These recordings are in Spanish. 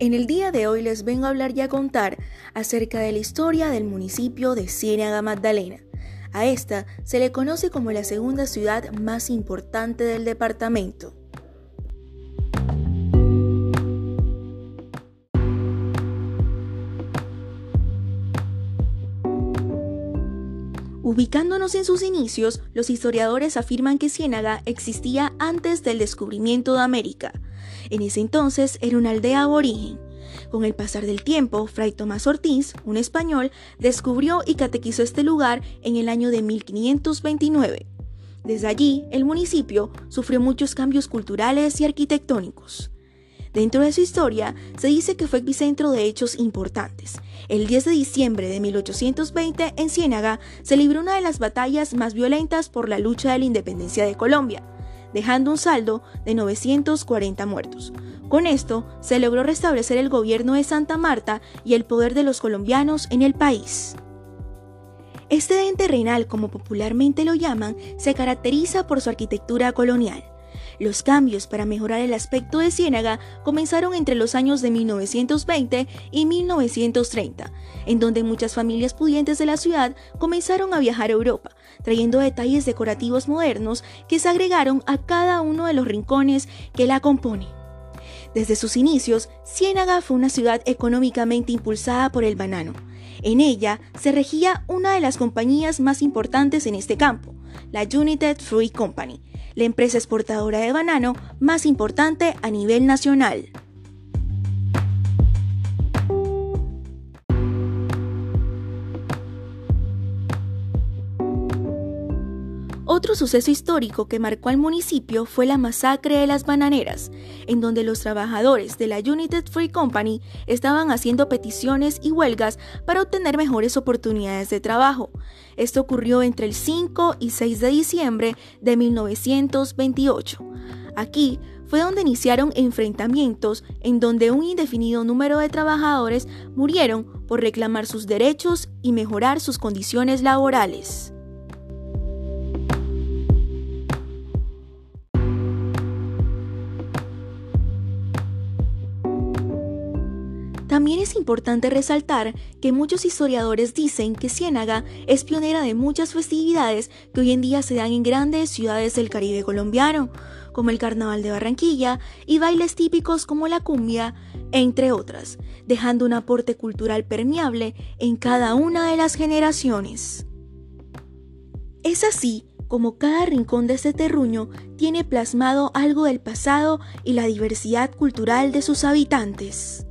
En el día de hoy les vengo a hablar y a contar acerca de la historia del municipio de Ciénaga Magdalena. A esta se le conoce como la segunda ciudad más importante del departamento. Ubicándonos en sus inicios, los historiadores afirman que Ciénaga existía antes del descubrimiento de América. En ese entonces era una aldea aborigen. Con el pasar del tiempo, Fray Tomás Ortiz, un español, descubrió y catequizó este lugar en el año de 1529. Desde allí, el municipio sufrió muchos cambios culturales y arquitectónicos. Dentro de su historia, se dice que fue epicentro de hechos importantes. El 10 de diciembre de 1820, en Ciénaga, se libró una de las batallas más violentas por la lucha de la independencia de Colombia dejando un saldo de 940 muertos. Con esto se logró restablecer el gobierno de Santa Marta y el poder de los colombianos en el país. Este ente renal, como popularmente lo llaman, se caracteriza por su arquitectura colonial. Los cambios para mejorar el aspecto de Ciénaga comenzaron entre los años de 1920 y 1930, en donde muchas familias pudientes de la ciudad comenzaron a viajar a Europa, trayendo detalles decorativos modernos que se agregaron a cada uno de los rincones que la componen. Desde sus inicios, Ciénaga fue una ciudad económicamente impulsada por el banano. En ella se regía una de las compañías más importantes en este campo, la United Fruit Company, la empresa exportadora de banano más importante a nivel nacional. Otro suceso histórico que marcó al municipio fue la masacre de las bananeras, en donde los trabajadores de la United Free Company estaban haciendo peticiones y huelgas para obtener mejores oportunidades de trabajo. Esto ocurrió entre el 5 y 6 de diciembre de 1928. Aquí fue donde iniciaron enfrentamientos en donde un indefinido número de trabajadores murieron por reclamar sus derechos y mejorar sus condiciones laborales. También es importante resaltar que muchos historiadores dicen que Ciénaga es pionera de muchas festividades que hoy en día se dan en grandes ciudades del Caribe colombiano, como el Carnaval de Barranquilla y bailes típicos como la cumbia, entre otras, dejando un aporte cultural permeable en cada una de las generaciones. Es así como cada rincón de este terruño tiene plasmado algo del pasado y la diversidad cultural de sus habitantes.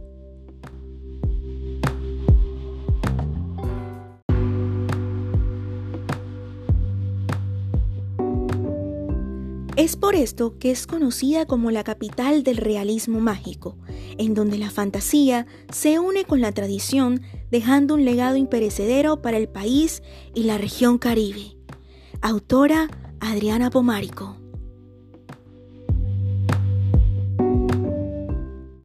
Es por esto que es conocida como la capital del realismo mágico, en donde la fantasía se une con la tradición, dejando un legado imperecedero para el país y la región caribe. Autora Adriana Pomarico.